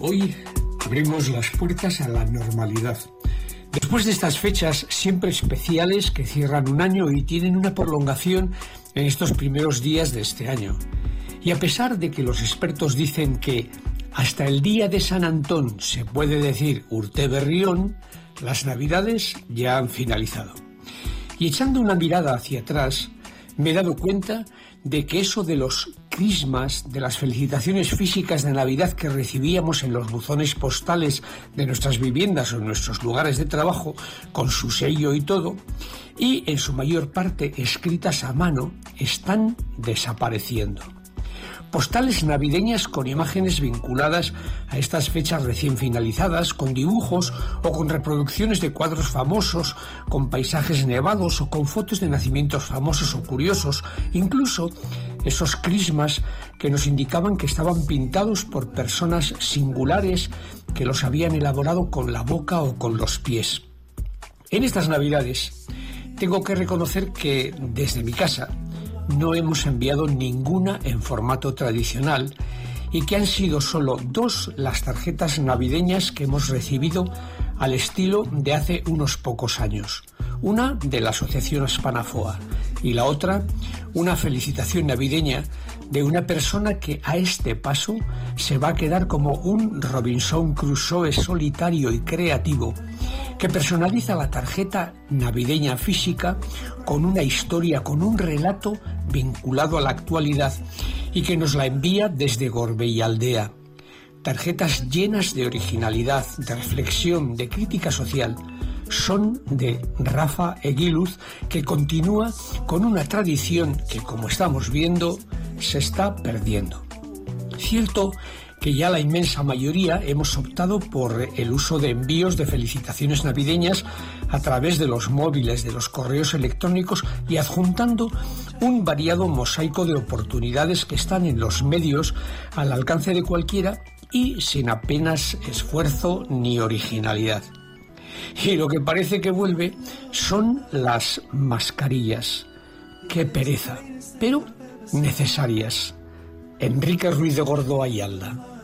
Hoy abrimos las puertas a la normalidad. Después de estas fechas siempre especiales que cierran un año y tienen una prolongación en estos primeros días de este año. Y a pesar de que los expertos dicen que hasta el día de San Antón se puede decir Urte Berrión, las navidades ya han finalizado. Y echando una mirada hacia atrás, me he dado cuenta de que eso de los crismas, de las felicitaciones físicas de Navidad que recibíamos en los buzones postales de nuestras viviendas o en nuestros lugares de trabajo, con su sello y todo, y en su mayor parte escritas a mano, están desapareciendo. Postales navideñas con imágenes vinculadas a estas fechas recién finalizadas, con dibujos o con reproducciones de cuadros famosos, con paisajes nevados o con fotos de nacimientos famosos o curiosos, incluso esos crismas que nos indicaban que estaban pintados por personas singulares que los habían elaborado con la boca o con los pies. En estas navidades tengo que reconocer que desde mi casa no hemos enviado ninguna en formato tradicional y que han sido solo dos las tarjetas navideñas que hemos recibido al estilo de hace unos pocos años. Una de la Asociación Hispanafoa y la otra una felicitación navideña de una persona que a este paso se va a quedar como un Robinson Crusoe solitario y creativo que personaliza la tarjeta navideña física con una historia, con un relato vinculado a la actualidad y que nos la envía desde Gorbey Aldea. Tarjetas llenas de originalidad, de reflexión, de crítica social, son de Rafa Eguiluz, que continúa con una tradición que, como estamos viendo, se está perdiendo. Cierto que ya la inmensa mayoría hemos optado por el uso de envíos de felicitaciones navideñas a través de los móviles, de los correos electrónicos y adjuntando un variado mosaico de oportunidades que están en los medios al alcance de cualquiera y sin apenas esfuerzo ni originalidad. Y lo que parece que vuelve son las mascarillas. Qué pereza, pero necesarias. Enrique Ruiz de Gordo Ayalda.